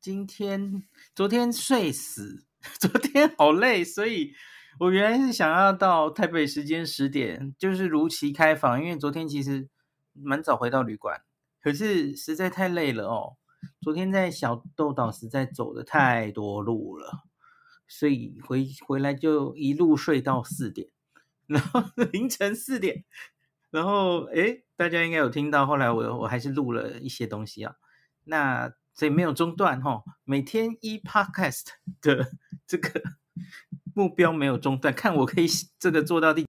今天昨天睡死，昨天好累，所以我原来是想要到台北时间十点，就是如期开房，因为昨天其实蛮早回到旅馆，可是实在太累了哦。昨天在小豆岛实在走的太多路了，所以回回来就一路睡到四点，然后 凌晨四点，然后诶，大家应该有听到，后来我我还是录了一些东西啊，那所以没有中断哈，每天一 podcast 的 这个 目标没有中断，看我可以这个做到第，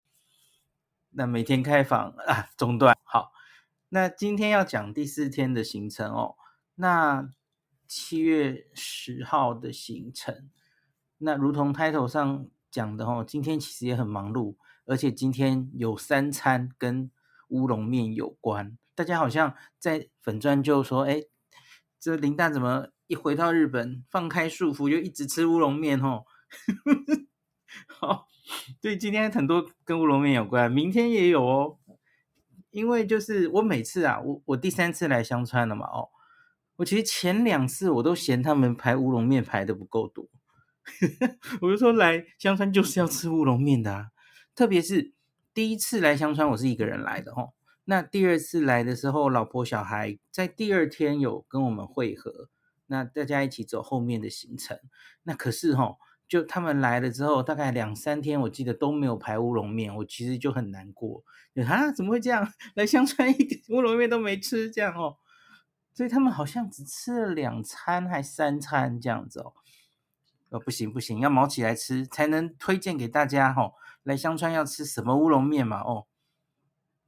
那每天开房啊中断好，那今天要讲第四天的行程哦。那七月十号的行程，那如同 title 上讲的哦，今天其实也很忙碌，而且今天有三餐跟乌龙面有关。大家好像在粉专就说，哎，这林大怎么一回到日本放开束缚就一直吃乌龙面哦？好，对，今天很多跟乌龙面有关，明天也有哦。因为就是我每次啊，我我第三次来香川了嘛，哦。我其实前两次我都嫌他们排乌龙面排的不够多，我就说来香川就是要吃乌龙面的啊。特别是第一次来香川，我是一个人来的齁。那第二次来的时候，老婆小孩在第二天有跟我们会合，那大家一起走后面的行程。那可是齁，就他们来了之后，大概两三天，我记得都没有排乌龙面，我其实就很难过。啊，怎么会这样？来香川一点乌龙面都没吃，这样哦。所以他们好像只吃了两餐还三餐这样子哦，哦，不行不行，要卯起来吃才能推荐给大家哈、哦。来香川要吃什么乌龙面嘛？哦，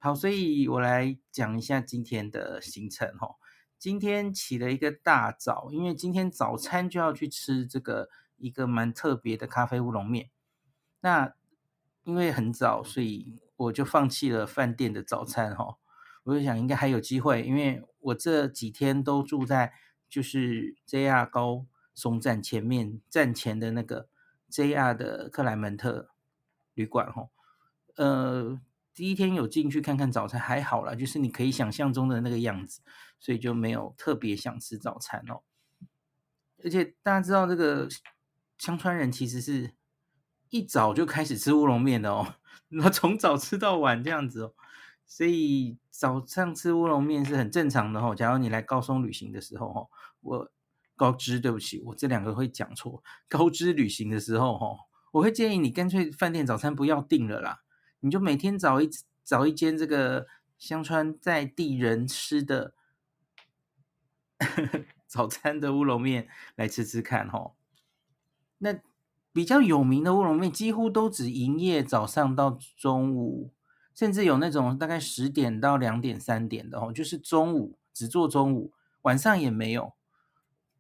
好，所以我来讲一下今天的行程哈、哦。今天起了一个大早，因为今天早餐就要去吃这个一个蛮特别的咖啡乌龙面。那因为很早，所以我就放弃了饭店的早餐哈、哦。我就想应该还有机会，因为我这几天都住在就是 JR 高松站前面站前的那个 JR 的克莱门特旅馆吼，呃，第一天有进去看看早餐还好啦，就是你可以想象中的那个样子，所以就没有特别想吃早餐哦。而且大家知道这个香川人其实是一早就开始吃乌龙面的哦，那从早吃到晚这样子哦。所以早上吃乌龙面是很正常的哦。假如你来高松旅行的时候哦，我高知对不起，我这两个会讲错。高知旅行的时候哦，我会建议你干脆饭店早餐不要订了啦，你就每天找一找一间这个香川在地人吃的 早餐的乌龙面来吃吃看吼。那比较有名的乌龙面几乎都只营业早上到中午。甚至有那种大概十点到两点、三点的哦，就是中午只做中午，晚上也没有。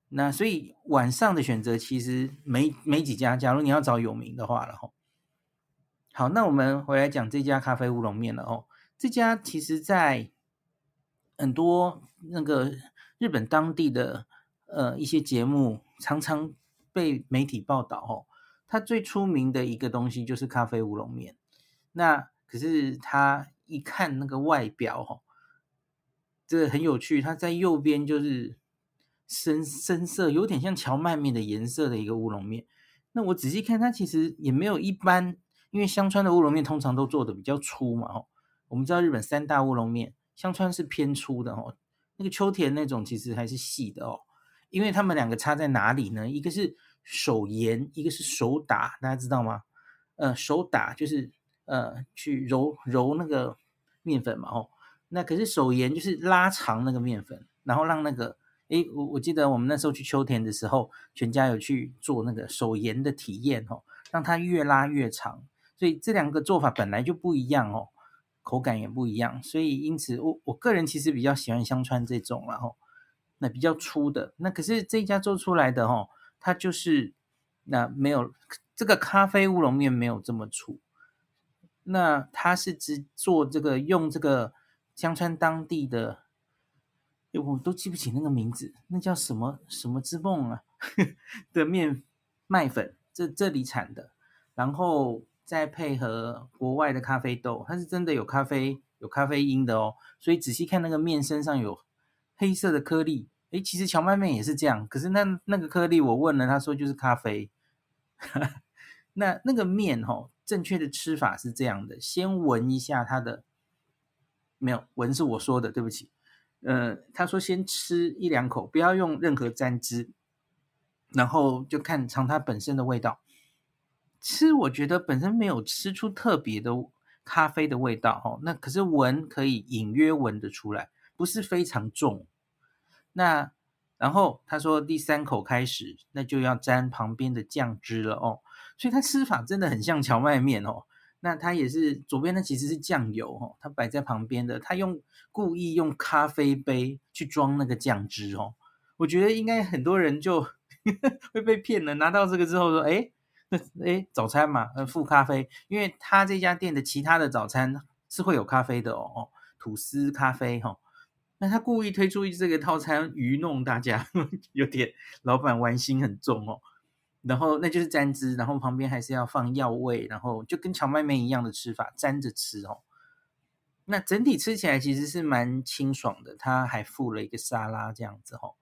那所以晚上的选择其实没没几家。假如你要找有名的话了吼。好，那我们回来讲这家咖啡乌龙面了哦。这家其实在很多那个日本当地的呃一些节目常常被媒体报道哦。它最出名的一个东西就是咖啡乌龙面。那可是它一看那个外表，哈，这个很有趣。它在右边就是深深色，有点像蕎麦面的颜色的一个乌龙面。那我仔细看，它其实也没有一般，因为香川的乌龙面通常都做的比较粗嘛，哈。我们知道日本三大乌龙面，香川是偏粗的，哦。那个秋田那种其实还是细的哦。因为他们两个差在哪里呢？一个是手研，一个是手打，大家知道吗？呃，手打就是。呃，去揉揉那个面粉嘛，哦，那可是手研就是拉长那个面粉，然后让那个，诶，我我记得我们那时候去秋田的时候，全家有去做那个手研的体验哦，让它越拉越长，所以这两个做法本来就不一样哦，口感也不一样，所以因此我我个人其实比较喜欢香川这种，然后那比较粗的，那可是这一家做出来的哦，它就是那没有这个咖啡乌龙面没有这么粗。那它是只做这个用这个香川当地的，我都记不起那个名字，那叫什么什么之梦啊 的面麦粉，这这里产的，然后再配合国外的咖啡豆，它是真的有咖啡有咖啡因的哦，所以仔细看那个面身上有黑色的颗粒，诶，其实荞麦面也是这样，可是那那个颗粒我问了，他说就是咖啡。那那个面、哦，正确的吃法是这样的：先闻一下它的，没有闻是我说的，对不起。呃，他说先吃一两口，不要用任何沾汁，然后就看尝它本身的味道。吃我觉得本身没有吃出特别的咖啡的味道哦，那可是闻可以隐约闻得出来，不是非常重。那然后他说第三口开始，那就要沾旁边的酱汁了哦。所以他吃法真的很像蕎麦面哦。那它也是左边那其实是酱油哦，它摆在旁边的，他用故意用咖啡杯去装那个酱汁哦。我觉得应该很多人就 会被骗了，拿到这个之后说，哎哎，早餐嘛，呃，附咖啡，因为他这家店的其他的早餐是会有咖啡的哦，吐司咖啡哈。那他故意推出这个套餐愚弄大家，有点老板玩心很重哦。然后那就是沾汁，然后旁边还是要放药味，然后就跟荞麦面一样的吃法，沾着吃哦。那整体吃起来其实是蛮清爽的，他还附了一个沙拉这样子哦。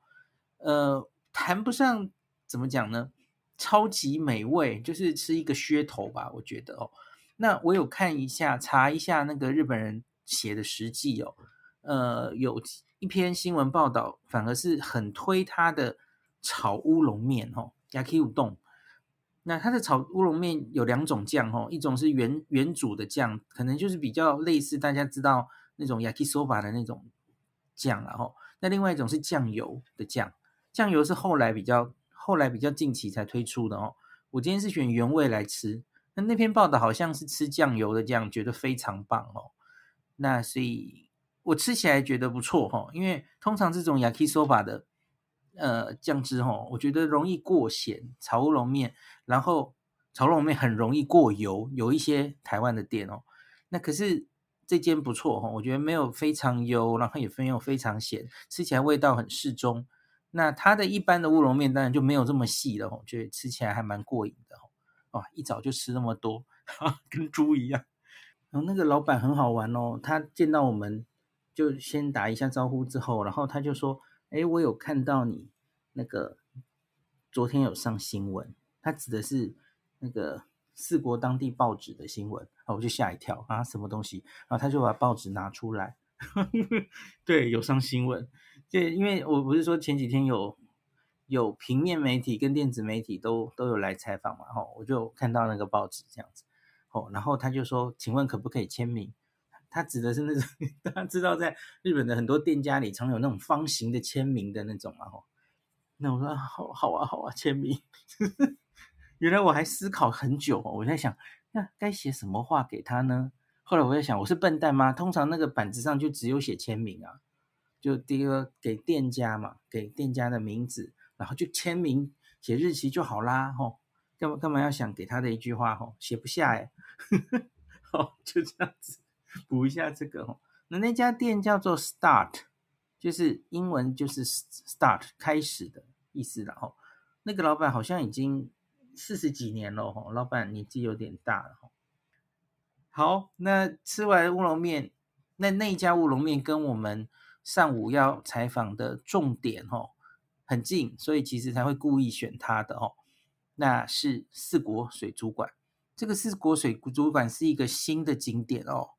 呃，谈不上怎么讲呢，超级美味，就是吃一个噱头吧，我觉得哦。那我有看一下，查一下那个日本人写的实际哦，呃，有一篇新闻报道，反而是很推他的炒乌龙面哦。Yaki u d o 那它的炒乌龙面有两种酱哦，一种是原原煮的酱，可能就是比较类似大家知道那种 Yakisoba 的那种酱然后，那另外一种是酱油的酱，酱油是后来比较后来比较近期才推出的哦。我今天是选原味来吃，那那篇报道好像是吃酱油的酱，觉得非常棒哦。那所以我吃起来觉得不错哦，因为通常这种 Yakisoba 的。呃，酱汁吼，我觉得容易过咸，炒乌龙面，然后炒乌龙面很容易过油，有一些台湾的店哦，那可是这间不错哈，我觉得没有非常油，然后也没有非常咸，吃起来味道很适中。那它的一般的乌龙面当然就没有这么细了，我觉得吃起来还蛮过瘾的哦。一早就吃那么多，跟猪一样。然后那个老板很好玩哦，他见到我们就先打一下招呼之后，然后他就说。哎，我有看到你那个昨天有上新闻，他指的是那个四国当地报纸的新闻，啊，我就吓一跳啊，什么东西？然后他就把报纸拿出来，对，有上新闻。就因为我不是说前几天有有平面媒体跟电子媒体都都有来采访嘛，哈，我就看到那个报纸这样子，哦，然后他就说，请问可不可以签名？他指的是那种 大家知道，在日本的很多店家里常有那种方形的签名的那种嘛，吼。那我说好好啊，好啊，签名。原来我还思考很久，我在想，那该写什么话给他呢？后来我在想，我是笨蛋吗？通常那个板子上就只有写签名啊，就第一个给店家嘛，给店家的名字，然后就签名写日期就好啦，吼。干嘛干嘛要想给他的一句话，吼，写不下哎。好，就这样子。补一下这个哦，那那家店叫做 Start，就是英文就是 Start 开始的意思。然后那个老板好像已经四十几年了哦，老板年纪有点大了。好，那吃完乌龙面，那那家乌龙面跟我们上午要采访的重点哦很近，所以其实才会故意选它的哦。那是四国水族馆，这个四国水族馆是一个新的景点哦。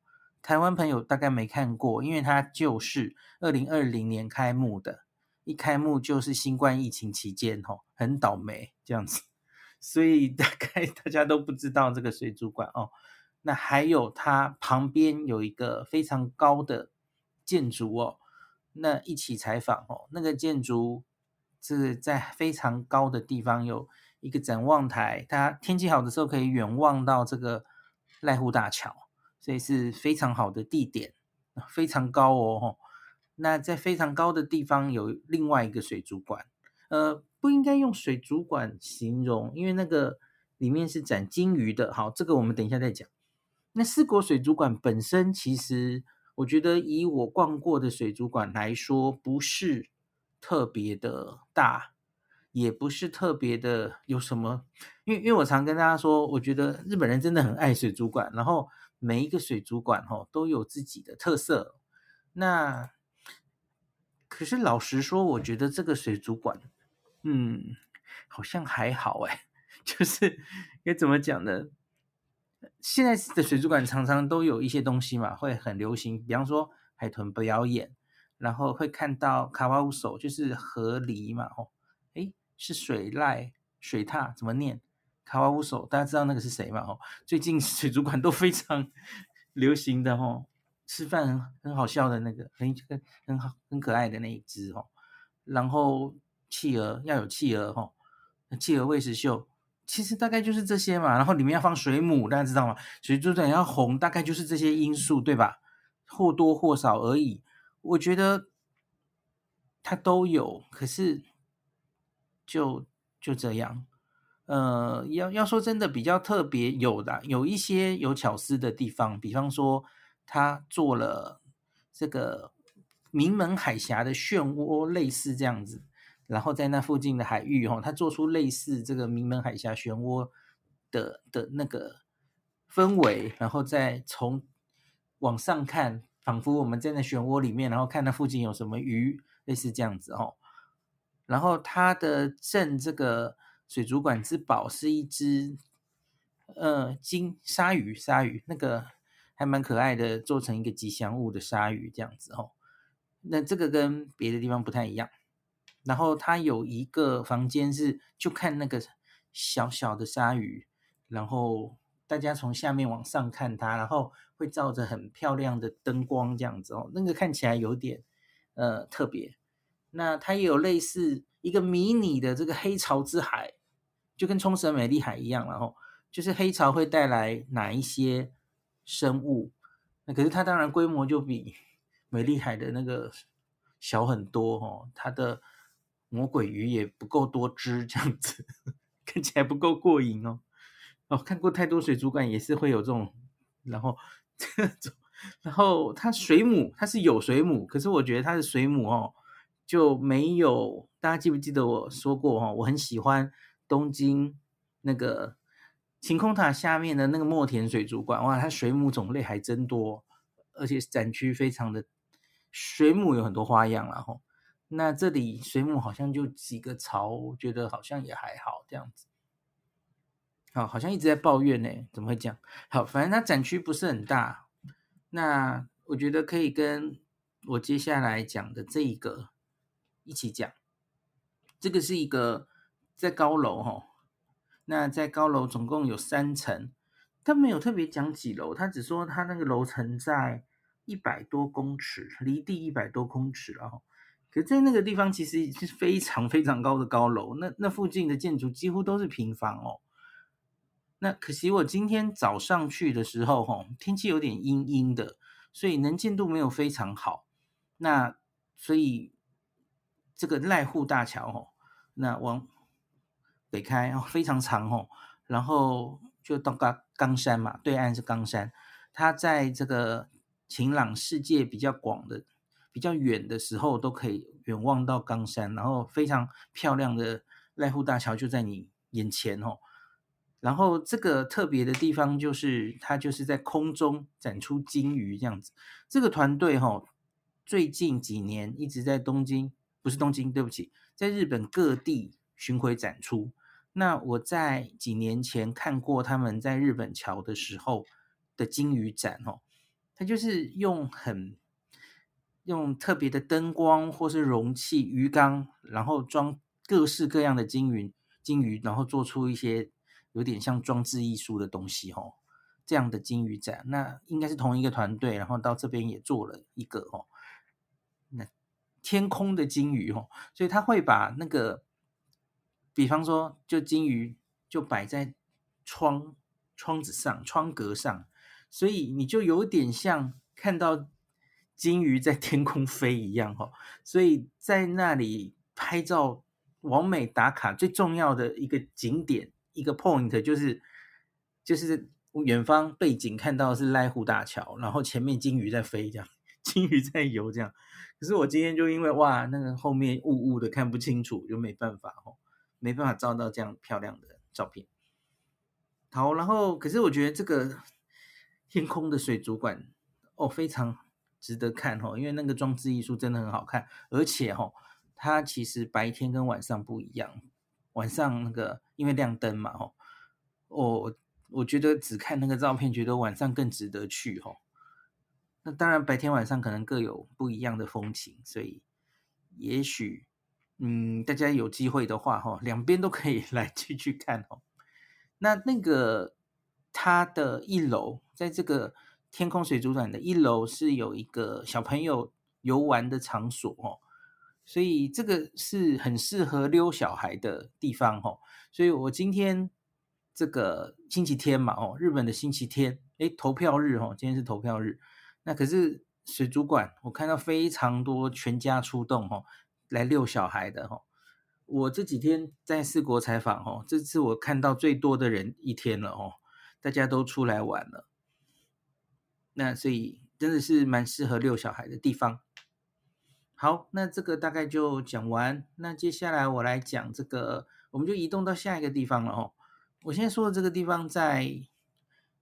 台湾朋友大概没看过，因为它就是二零二零年开幕的，一开幕就是新冠疫情期间，哦，很倒霉这样子，所以大概 大家都不知道这个水族馆哦。那还有它旁边有一个非常高的建筑哦，那一起采访哦，那个建筑是在非常高的地方有一个展望台，它天气好的时候可以远望到这个濑户大桥。所以是非常好的地点，非常高哦。那在非常高的地方有另外一个水族馆，呃，不应该用水族馆形容，因为那个里面是展金鱼的。好，这个我们等一下再讲。那四国水族馆本身，其实我觉得以我逛过的水族馆来说，不是特别的大，也不是特别的有什么。因为因为我常跟大家说，我觉得日本人真的很爱水族馆，然后。每一个水族馆哦都有自己的特色，那可是老实说，我觉得这个水族馆，嗯，好像还好哎，就是该怎么讲呢？现在的水族馆常常都有一些东西嘛，会很流行，比方说海豚表演，然后会看到卡瓦乌手，就是河狸嘛，哦，诶，是水獭、水獭怎么念？卡瓦乌手，大家知道那个是谁吗？哦，最近 水族馆都非常 流行的哦，吃饭很很好笑的那个，很很很好很可爱的那一只哦。然后企鹅要有企鹅哦，企鹅喂食秀，其实大概就是这些嘛。然后里面要放水母，大家知道吗？水族馆要红，大概就是这些因素，对吧？或多或少而已。我觉得它都有，可是就就这样。呃，要要说真的比较特别有的，有一些有巧思的地方，比方说他做了这个名门海峡的漩涡，类似这样子，然后在那附近的海域哈，他做出类似这个名门海峡漩涡的的那个氛围，然后再从往上看，仿佛我们在那漩涡里面，然后看那附近有什么鱼，类似这样子哦，然后他的镇这个。水族馆之宝是一只，呃，金鲨鱼，鲨鱼那个还蛮可爱的，做成一个吉祥物的鲨鱼这样子哦。那这个跟别的地方不太一样。然后它有一个房间是就看那个小小的鲨鱼，然后大家从下面往上看它，然后会照着很漂亮的灯光这样子哦，那个看起来有点呃特别。那它也有类似一个迷你的这个黑潮之海。就跟冲绳美丽海一样，然后就是黑潮会带来哪一些生物？那可是它当然规模就比美丽海的那个小很多哦。它的魔鬼鱼也不够多汁，这样子看起来不够过瘾哦。哦，看过太多水族馆也是会有这种，然后 这种，然后它水母它是有水母，可是我觉得它的水母哦就没有。大家记不记得我说过哦？我很喜欢。东京那个晴空塔下面的那个墨田水族馆，哇，它水母种类还真多，而且展区非常的水母有很多花样，然后那这里水母好像就几个槽，我觉得好像也还好这样子。好，好像一直在抱怨呢，怎么会这样？好，反正它展区不是很大，那我觉得可以跟我接下来讲的这一个一起讲，这个是一个。在高楼哈，那在高楼总共有三层，他没有特别讲几楼，他只说他那个楼层在一百多公尺，离地一百多公尺，然后，可在那个地方其实是非常非常高的高楼，那那附近的建筑几乎都是平房哦。那可惜我今天早上去的时候，哈，天气有点阴阴的，所以能见度没有非常好。那所以这个濑户大桥，吼，那往。北开哦，非常长哦，然后就到冈冈山嘛，对岸是冈山。它在这个晴朗世界比较广的、比较远的时候，都可以远望到冈山，然后非常漂亮的濑户大桥就在你眼前哦。然后这个特别的地方就是，它就是在空中展出鲸鱼这样子。这个团队哈，最近几年一直在东京，不是东京，对不起，在日本各地巡回展出。那我在几年前看过他们在日本桥的时候的鲸鱼展哦，它就是用很用特别的灯光或是容器鱼缸，然后装各式各样的金鱼金鱼，然后做出一些有点像装置艺术的东西哦。这样的金鱼展，那应该是同一个团队，然后到这边也做了一个哦。那天空的金鱼哦，所以他会把那个。比方说，就金鱼就摆在窗窗子上、窗格上，所以你就有点像看到金鱼在天空飞一样哈。所以在那里拍照、完美打卡最重要的一个景点、一个 point 就是就是远方背景看到是濑户大桥，然后前面金鱼在飞，这样 金鱼在游这样。可是我今天就因为哇，那个后面雾雾的看不清楚，就没办法哈。没办法照到这样漂亮的照片。好，然后可是我觉得这个天空的水族馆哦，非常值得看哦，因为那个装置艺术真的很好看，而且哦，它其实白天跟晚上不一样，晚上那个因为亮灯嘛哦，我我觉得只看那个照片，觉得晚上更值得去哦。那当然白天晚上可能各有不一样的风情，所以也许嗯，大家有机会的话哈，两边都可以 来去去看哦。那那个它的一楼，在这个天空水族馆的一楼是有一个小朋友游玩的场所哦，所以这个是很适合溜小孩的地方哦。所以我今天这个星期天嘛哦，日本的星期天，诶，投票日哦，今天是投票日。那可是水族馆，我看到非常多全家出动哦，来溜小孩的哦。我这几天在四国采访哦，这次我看到最多的人一天了哦，大家都出来玩了。那所以真的是蛮适合遛小孩的地方。好，那这个大概就讲完。那接下来我来讲这个，我们就移动到下一个地方了哦。我现在说的这个地方在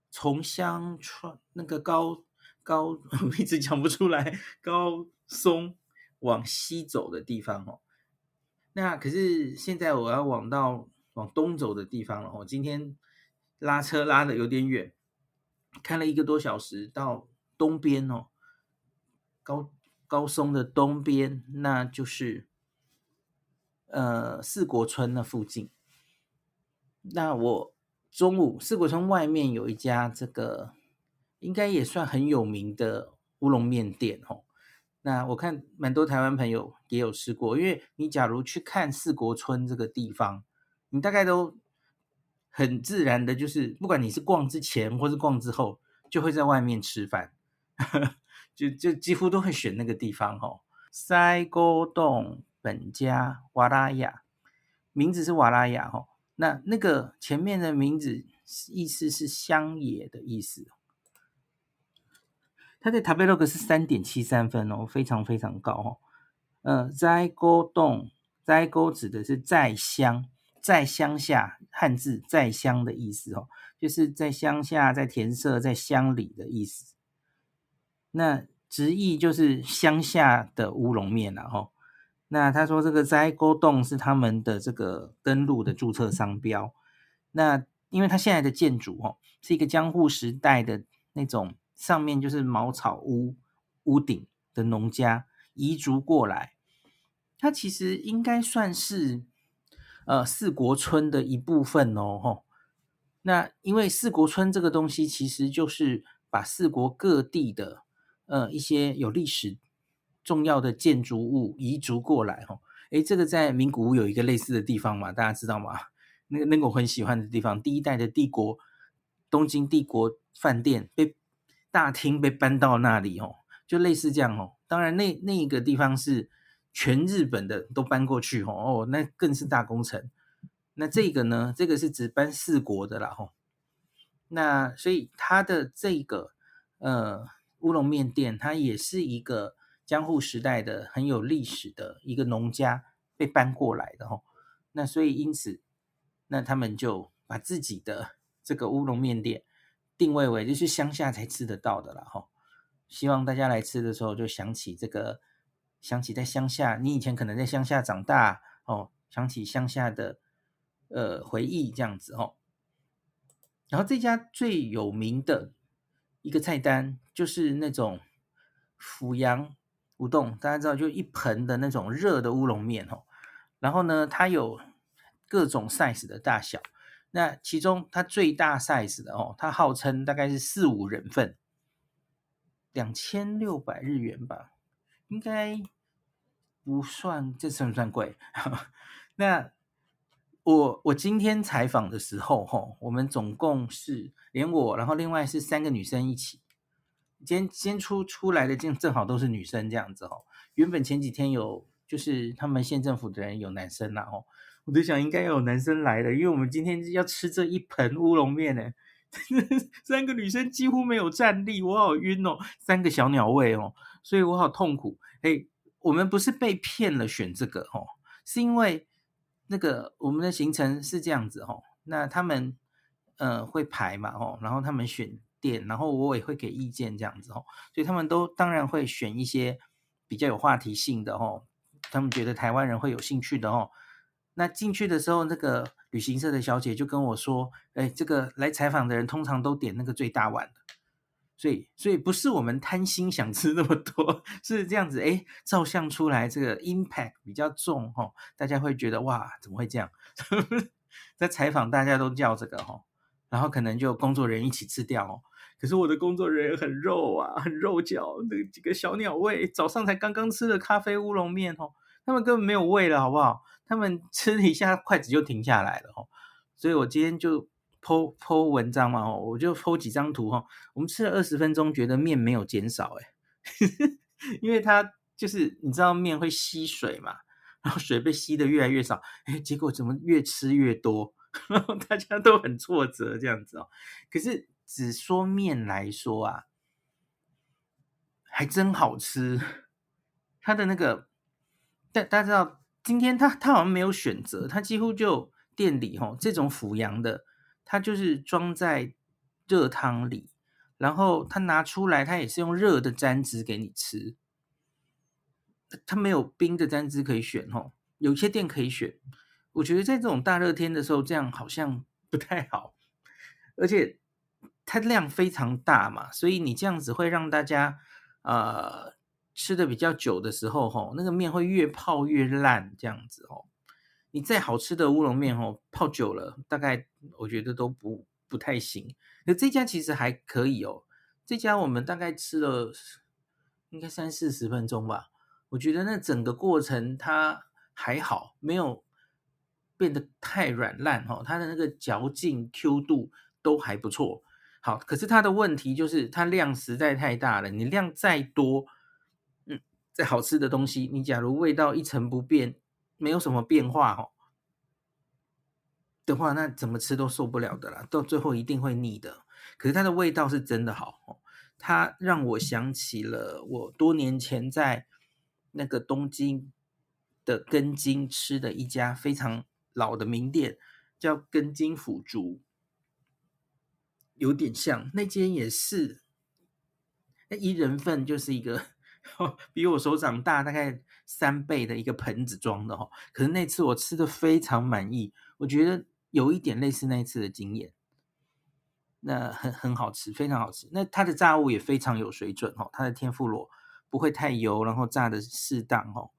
从香川那个高高，我一直讲不出来，高松往西走的地方哦。那可是现在我要往到往东走的地方了。我今天拉车拉的有点远，开了一个多小时到东边哦，高高松的东边，那就是呃四国村那附近。那我中午四国村外面有一家这个应该也算很有名的乌龙面店哦。那我看蛮多台湾朋友也有吃过，因为你假如去看四国村这个地方，你大概都很自然的，就是不管你是逛之前或是逛之后，就会在外面吃饭，就就几乎都会选那个地方哦。塞沟洞本家瓦拉雅，名字是瓦拉雅哦，那那个前面的名字意思是乡野的意思。它的塔贝洛格是三点七三分哦，非常非常高哦。呃，在沟洞，在沟指的是在乡，在乡下，汉字在乡的意思哦，就是在乡下，在田舍，在乡里的意思。那直译就是乡下的乌龙面了哦。那他说这个在沟洞是他们的这个登录的注册商标。那因为它现在的建筑哦，是一个江户时代的那种。上面就是茅草屋屋顶的农家移族过来，它其实应该算是呃四国村的一部分哦。吼，那因为四国村这个东西其实就是把四国各地的呃一些有历史重要的建筑物移筑过来。吼，诶，这个在名古屋有一个类似的地方嘛，大家知道吗？那个那个我很喜欢的地方，第一代的帝国东京帝国饭店被。大厅被搬到那里哦，就类似这样哦。当然那，那那个地方是全日本的都搬过去哦，哦，那更是大工程。那这个呢，这个是只搬四国的啦吼。那所以它的这个呃乌龙面店，它也是一个江户时代的很有历史的一个农家被搬过来的吼。那所以因此，那他们就把自己的这个乌龙面店。定位为就是乡下才吃得到的了哈，希望大家来吃的时候就想起这个，想起在乡下，你以前可能在乡下长大哦，想起乡下的呃回忆这样子哦。然后这家最有名的一个菜单就是那种阜阳乌冬，大家知道就一盆的那种热的乌龙面哦，然后呢，它有各种 size 的大小。那其中它最大 size 的哦，它号称大概是四五人份，两千六百日元吧，应该不算，这算不算贵？那我我今天采访的时候，哈，我们总共是连我，然后另外是三个女生一起，今天先出出来的正正好都是女生这样子哦。原本前几天有就是他们县政府的人有男生啦哦。我就想应该有男生来了，因为我们今天要吃这一盆乌龙面呢。三个女生几乎没有站立，我好晕哦，三个小鸟胃哦，所以我好痛苦。哎，我们不是被骗了选这个哦，是因为那个我们的行程是这样子哦，那他们呃会排嘛哦，然后他们选点，然后我也会给意见这样子哦，所以他们都当然会选一些比较有话题性的哦，他们觉得台湾人会有兴趣的哦。那进去的时候，那个旅行社的小姐就跟我说：“哎，这个来采访的人通常都点那个最大碗的，所以所以不是我们贪心想吃那么多，是这样子。哎，照相出来这个 impact 比较重哦，大家会觉得哇，怎么会这样？在采访大家都叫这个哦，然后可能就工作人员一起吃掉哦。可是我的工作人员很肉啊，很肉脚，那几个小鸟胃，早上才刚刚吃的咖啡乌龙面哦。”他们根本没有胃了，好不好？他们吃了一下筷子就停下来了哦。所以我今天就剖剖文章嘛，我就剖几张图哈。我们吃了二十分钟，觉得面没有减少，哎，因为它就是你知道面会吸水嘛，然后水被吸的越来越少，哎，结果怎么越吃越多？然后大家都很挫折这样子哦。可是只说面来说啊，还真好吃，它的那个。但大家知道，今天他他好像没有选择，他几乎就店里吼这种阜阳的，它就是装在热汤里，然后它拿出来，它也是用热的沾汁给你吃，它没有冰的沾汁可以选哦，有些店可以选，我觉得在这种大热天的时候，这样好像 不太好，而且它量非常大嘛，所以你这样子会让大家呃。吃的比较久的时候，吼，那个面会越泡越烂，这样子哦。你再好吃的乌龙面，哦，泡久了，大概我觉得都不不太行。可这家其实还可以哦。这家我们大概吃了应该三四十分钟吧。我觉得那整个过程它还好，没有变得太软烂，哈。它的那个嚼劲、Q 度都还不错。好，可是它的问题就是它量实在太大了，你量再多。嗯再好吃的东西，你假如味道一成不变，没有什么变化哦的话，那怎么吃都受不了的啦，到最后一定会腻的。可是它的味道是真的好，它让我想起了我多年前在那个东京的根津吃的一家非常老的名店，叫根津腐竹，有点像那间也是，那一人份就是一个。比我手掌大大概三倍的一个盆子装的哈，可是那次我吃的非常满意，我觉得有一点类似那一次的经验，那很很好吃，非常好吃。那它的炸物也非常有水准哦，它的天妇罗不会太油，然后炸的适当哦。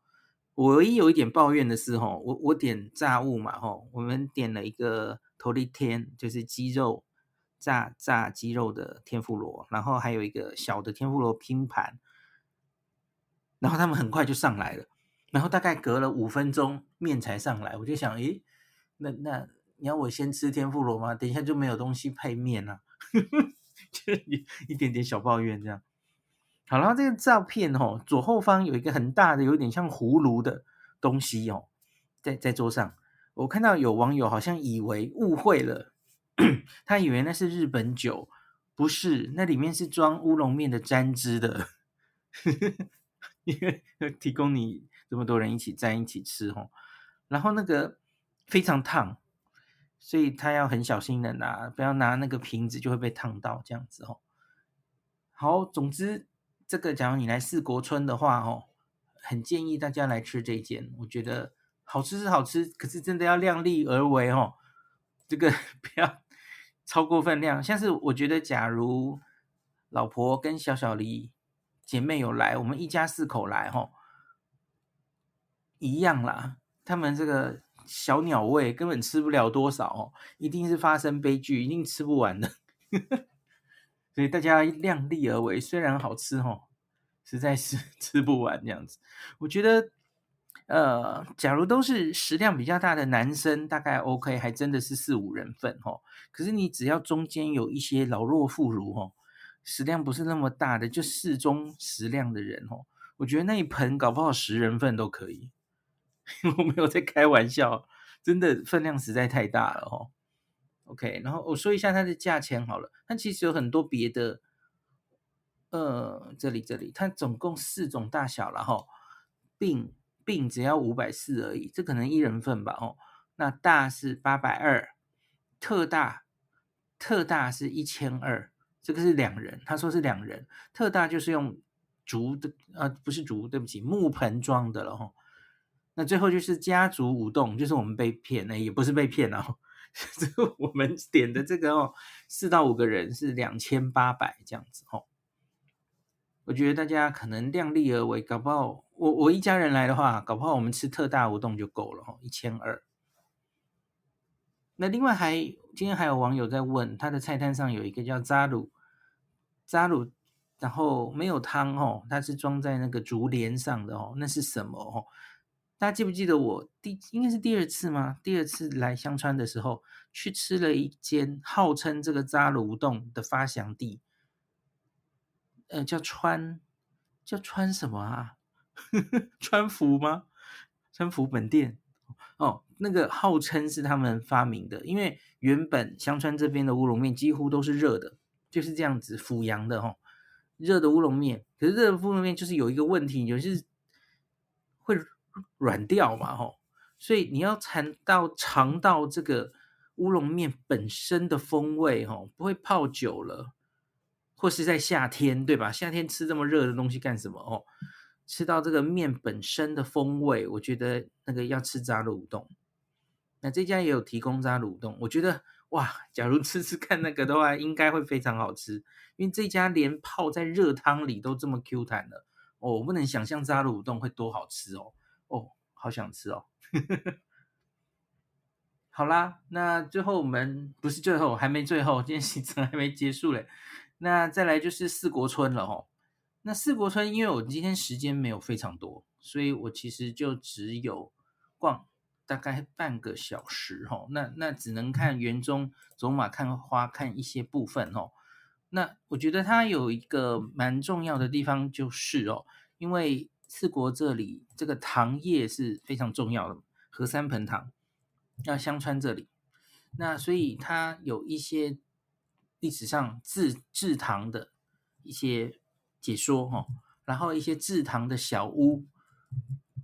我唯一有一点抱怨的是哦，我我点炸物嘛哦，我们点了一个头利天，就是鸡肉炸炸鸡肉的天妇罗，然后还有一个小的天妇罗拼盘。然后他们很快就上来了，然后大概隔了五分钟面才上来，我就想，诶，那那你要我先吃天妇罗吗？等一下就没有东西配面了，啊，就一一点点小抱怨这样。好，然后这个照片哦，左后方有一个很大的，有点像葫芦的东西哦，在在桌上，我看到有网友好像以为误会了，他以为那是日本酒，不是，那里面是装乌龙面的沾汁的。因为提供你这么多人一起站一起吃哦，然后那个非常烫，所以他要很小心的拿，不要拿那个瓶子就会被烫到这样子哦。好，总之这个假如你来四国村的话哦，很建议大家来吃这一间，我觉得好吃是好吃，可是真的要量力而为哦，这个 不要超过分量。像是我觉得假如老婆跟小小黎。姐妹有来，我们一家四口来吼，一样啦。他们这个小鸟胃根本吃不了多少哦，一定是发生悲剧，一定吃不完的。所以大家量力而为，虽然好吃哦，实在是 吃不完这样子。我觉得，呃，假如都是食量比较大的男生，大概 OK，还真的是四五人份吼。可是你只要中间有一些老弱妇孺吼。食量不是那么大的，就适中食量的人哦，我觉得那一盆搞不好十人份都可以，我没有在开玩笑，真的分量实在太大了哦。OK，然后我说一下它的价钱好了，它其实有很多别的，呃，这里这里，它总共四种大小了哈，并并只要五百四而已，这可能一人份吧哦，那大是八百二，特大特大是一千二。这个是两人，他说是两人，特大就是用竹的，呃，不是竹，对不起，木盆装的了哈。那最后就是家族舞动，就是我们被骗，那也不是被骗哦，这 我们点的这个哦，四到五个人是两千八百这样子哦。我觉得大家可能量力而为，搞不好我我一家人来的话，搞不好我们吃特大舞动就够了哈，一千二。那另外还今天还有网友在问，他的菜单上有一个叫扎鲁扎鲁，然后没有汤哦，它是装在那个竹帘上的哦，那是什么哦？大家记不记得我第应该是第二次吗？第二次来香川的时候，去吃了一间号称这个扎鲁洞的发祥地，呃，叫川叫川什么啊？川福吗？川福本店哦。那个号称是他们发明的，因为原本香川这边的乌龙面几乎都是热的，就是这样子阜阳的哦，热的乌龙面。可是热的乌龙面就是有一个问题，就是会软掉嘛吼，所以你要尝到尝到这个乌龙面本身的风味吼，不会泡久了，或是在夏天对吧？夏天吃这么热的东西干什么哦？吃到这个面本身的风味，我觉得那个要吃扎卤冻。那这家也有提供扎卤冻，我觉得哇，假如吃吃看那个的话，应该会非常好吃，因为这家连泡在热汤里都这么 Q 弹了哦，我不能想象扎卤冻会多好吃，哦，好想吃哦。好啦，那最后我们不是最后，还没最后，今天行程还没结束嘞。那再来就是四国村了哦。那四国村，因为我今天时间没有非常多，所以我其实就只有逛。大概半个小时哦，那那只能看园中走马看花看一些部分哦。那我觉得它有一个蛮重要的地方就是哦，因为四国这里这个糖业是非常重要的，和三盆糖要香川这里，那所以它有一些历史上制制糖的一些解说哈，然后一些制糖的小屋。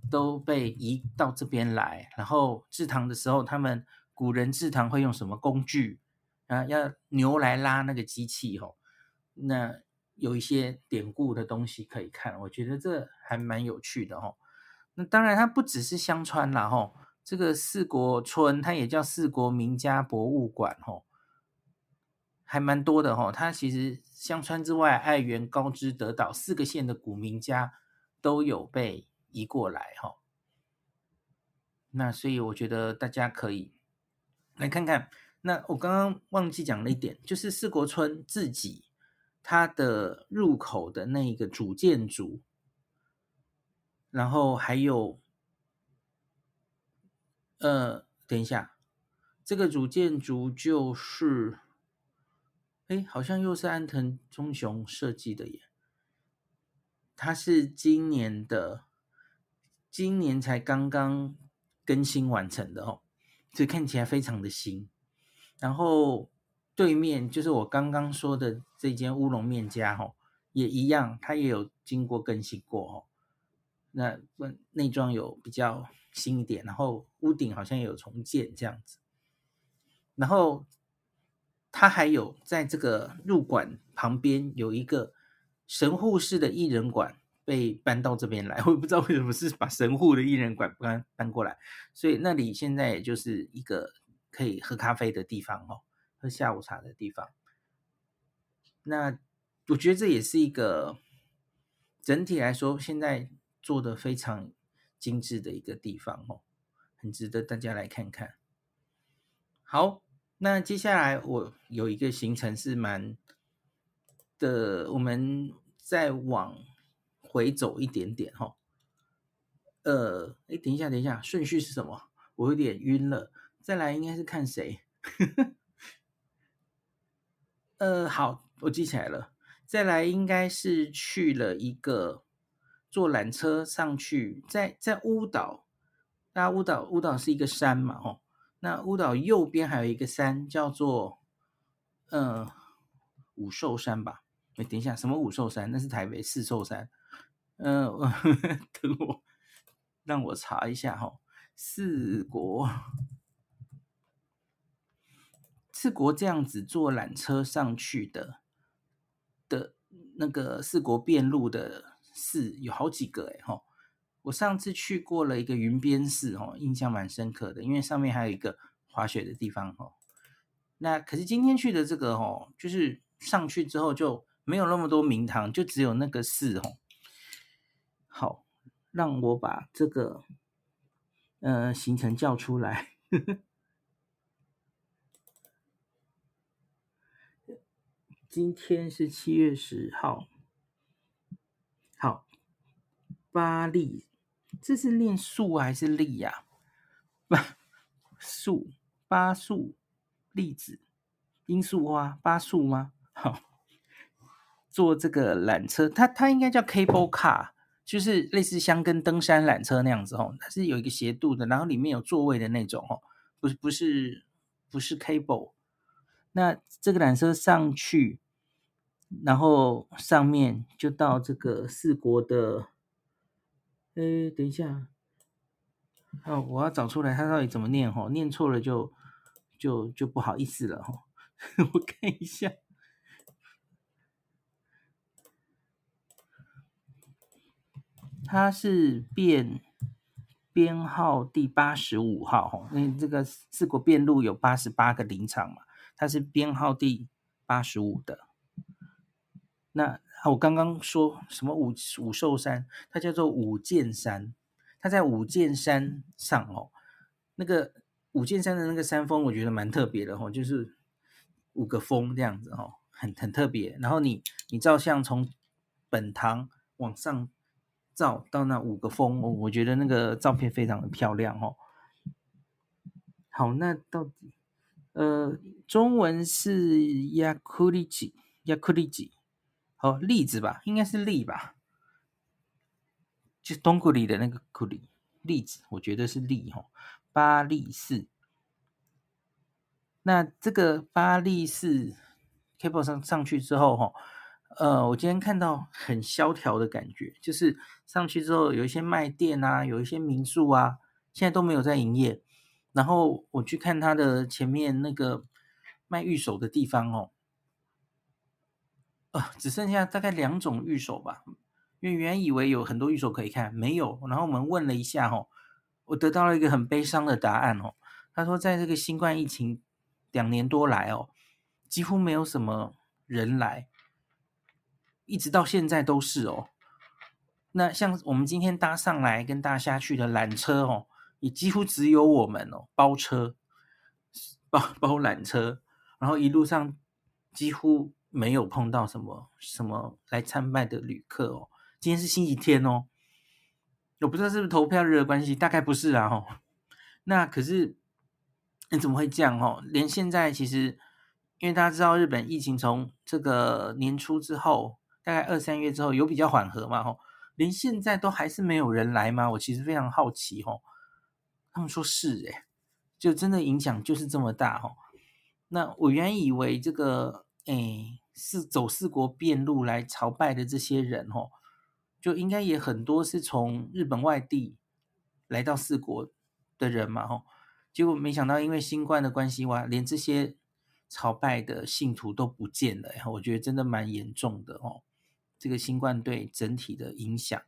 都被移到这边来，然后制糖的时候，他们古人制糖会用什么工具啊？要牛来拉那个机器哦。那有一些典故的东西可以看，我觉得这还蛮有趣的哦。那当然，它不只是香川啦吼，这个四国村它也叫四国名家博物馆吼，还蛮多的吼。它其实香川之外，爱媛、高知、德岛四个县的古名家都有被。移过来哈，那所以我觉得大家可以来看看。那我刚刚忘记讲了一点，就是四国村自己它的入口的那一个主建筑，然后还有，呃，等一下，这个主建筑就是，哎，好像又是安藤忠雄设计的耶，它是今年的。今年才刚刚更新完成的哦，所以看起来非常的新。然后对面就是我刚刚说的这间乌龙面家哦，也一样，它也有经过更新过哦。那内装有比较新一点，然后屋顶好像也有重建这样子。然后它还有在这个入馆旁边有一个神户市的艺人馆。被搬到这边来，我也不知道为什么是把神户的艺人馆搬搬过来，所以那里现在也就是一个可以喝咖啡的地方哦，喝下午茶的地方。那我觉得这也是一个整体来说现在做的非常精致的一个地方哦，很值得大家来看看。好，那接下来我有一个行程是蛮的，我们再往。回走一点点哈，呃，哎，等一下，等一下，顺序是什么？我有点晕了。再来应该是看谁？呃，好，我记起来了。再来应该是去了一个坐缆车上去，在在乌岛，那乌岛乌岛是一个山嘛，吼。那乌岛右边还有一个山叫做呃五兽山吧？哎，等一下，什么五兽山？那是台北四兽山。嗯、等我，让我查一下哈。四国，四国这样子坐缆车上去的，的那个四国遍路的寺有好几个哎哈。我上次去过了一个云边寺哦，印象蛮深刻的，因为上面还有一个滑雪的地方哦。那可是今天去的这个哦，就是上去之后就没有那么多名堂，就只有那个寺哦。好，让我把这个呃行程叫出来。今天是七月十号，好，巴利，这是念树还是栗呀？巴树，巴树，栗子，罂粟花，巴树吗？好，坐这个缆车，它它应该叫 cable car，就是类似像跟登山缆车那样子哦，它是有一个斜度的，然后里面有座位的那种哦，不是不是不是 cable。那这个缆车上去，然后上面就到这个四国的。哎，等一下，哦，我要找出来它到底怎么念哈，念错了就就就不好意思了哈。我看一下，它是编编号第八十五号哈，因为这个四国变路有八十八个林场嘛。它是编号第八十五的。那我刚刚说什么五五兽山，它叫做五剑山，它在五剑山上哦。那个五剑山的那个山峰，我觉得蛮特别的哦，就是五个峰这样子哦，很很特别。然后你你照相从本堂往上照到那五个峰，我觉得那个照片非常的漂亮哦。好，那到底。呃，中文是亚库里吉，亚库里吉，好，栗子吧，应该是栗吧，就东古里的那个库里，栗子，我觉得是栗哈。巴利寺，那这个巴利寺，cable 上上去之后哈，呃，我今天看到很萧条的感觉，就是上去之后有一些卖店啊，有一些民宿啊，现在都没有在营业。然后我去看他的前面那个卖玉手的地方哦，只剩下大概两种御守吧，因为原以为有很多御守可以看，没有。然后我们问了一下哦，我得到了一个很悲伤的答案哦。他说，在这个新冠疫情两年多来哦，几乎没有什么人来，一直到现在都是哦。那像我们今天搭上来跟大家去的缆车哦。也几乎只有我们哦，包车，包包缆车，然后一路上几乎没有碰到什么什么来参拜的旅客哦。今天是星期天哦，我不知道是不是投票日的关系，大概不是啊哦。那可是你怎么会这样哦？连现在其实，因为大家知道日本疫情从这个年初之后，大概二三月之后有比较缓和嘛吼，连现在都还是没有人来吗？我其实非常好奇吼。他们说是诶，就真的影响就是这么大哦。那我原以为这个诶是走四国遍路来朝拜的这些人哦，就应该也很多是从日本外地来到四国的人嘛吼。结果没想到因为新冠的关系哇，连这些朝拜的信徒都不见了。我觉得真的蛮严重的哦。这个新冠对整体的影响，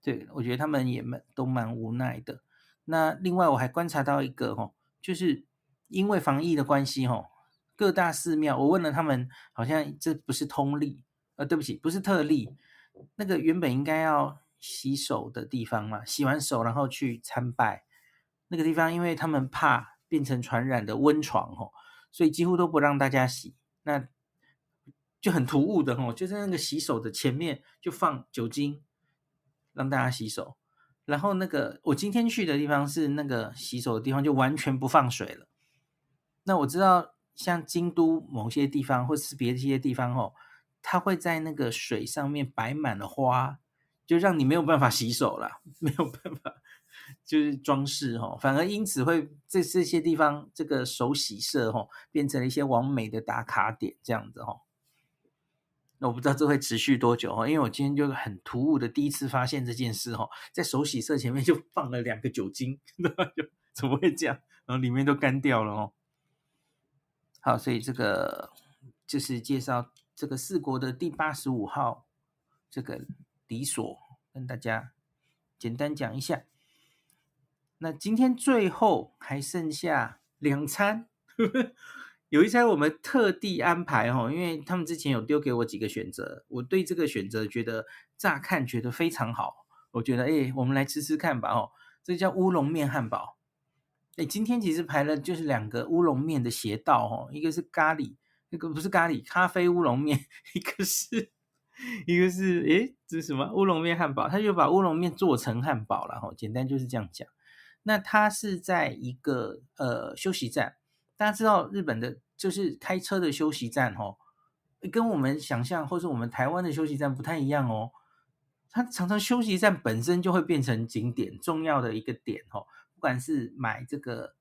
对，我觉得他们也蛮都蛮无奈的。那另外我还观察到一个吼，就是因为防疫的关系吼，各大寺庙我问了他们，好像这不是通例，呃，对不起，不是特例。那个原本应该要洗手的地方嘛，洗完手然后去参拜，那个地方因为他们怕变成传染的温床吼，所以几乎都不让大家洗。那就很突兀的吼，就在那个洗手的前面就放酒精，让大家洗手。然后那个我今天去的地方是那个洗手的地方，就完全不放水了。那我知道像京都某些地方或是别的一些地方哦，它会在那个水上面摆满了花，就让你没有办法洗手了，没有办法就是装饰哦，反而因此会这这些地方这个手洗社哦，变成了一些网美的打卡点这样子哦。那我不知道这会持续多久哦，因为我今天就很突兀的第一次发现这件事哦，在手洗色前面就放了两个酒精，就怎么会这样？然后里面都干掉了哦。好，所以这个就是介绍这个四国的第八十五号这个离所，跟大家简单讲一下。那今天最后还剩下两餐，有一餐我们特地安排哦，因为他们之前有丢给我几个选择，我对这个选择觉得乍看觉得非常好，我觉得哎，我们来吃吃看吧哦，这叫乌龙面汉堡。哎，今天其实排了就是两个乌龙面的邪道哦，一个是咖喱，那个不是咖喱，咖啡乌龙面，一个是一个是哎，这是什么乌龙面汉堡？他就把乌龙面做成汉堡了哈，简单就是这样讲。那它是在一个呃休息站，大家知道日本的就是开车的休息站哦，跟我们想象或是我们台湾的休息站不太一样哦。它常常休息站本身就会变成景点重要的一个点哦，不管是买这个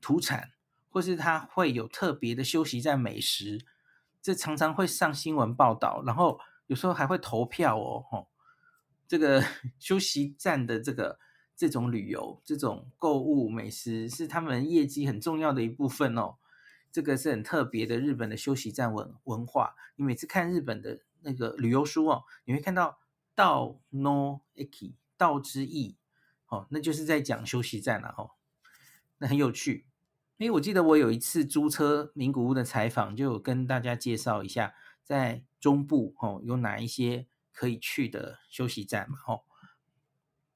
土产，或是它会有特别的休息站美食，这常常会上新闻报道，然后有时候还会投票哦。吼，这个 休息站的这个。这种旅游、这种购物、美食是他们业绩很重要的一部分哦。这个是很特别的日本的休息站文文化。你每次看日本的那个旅游书哦，你会看到道 no eki 道之驿哦，那就是在讲休息站了哦。那很有趣。诶，我记得我有一次租车名古屋的采访，就有跟大家介绍一下，在中部哦有哪一些可以去的休息站嘛哦。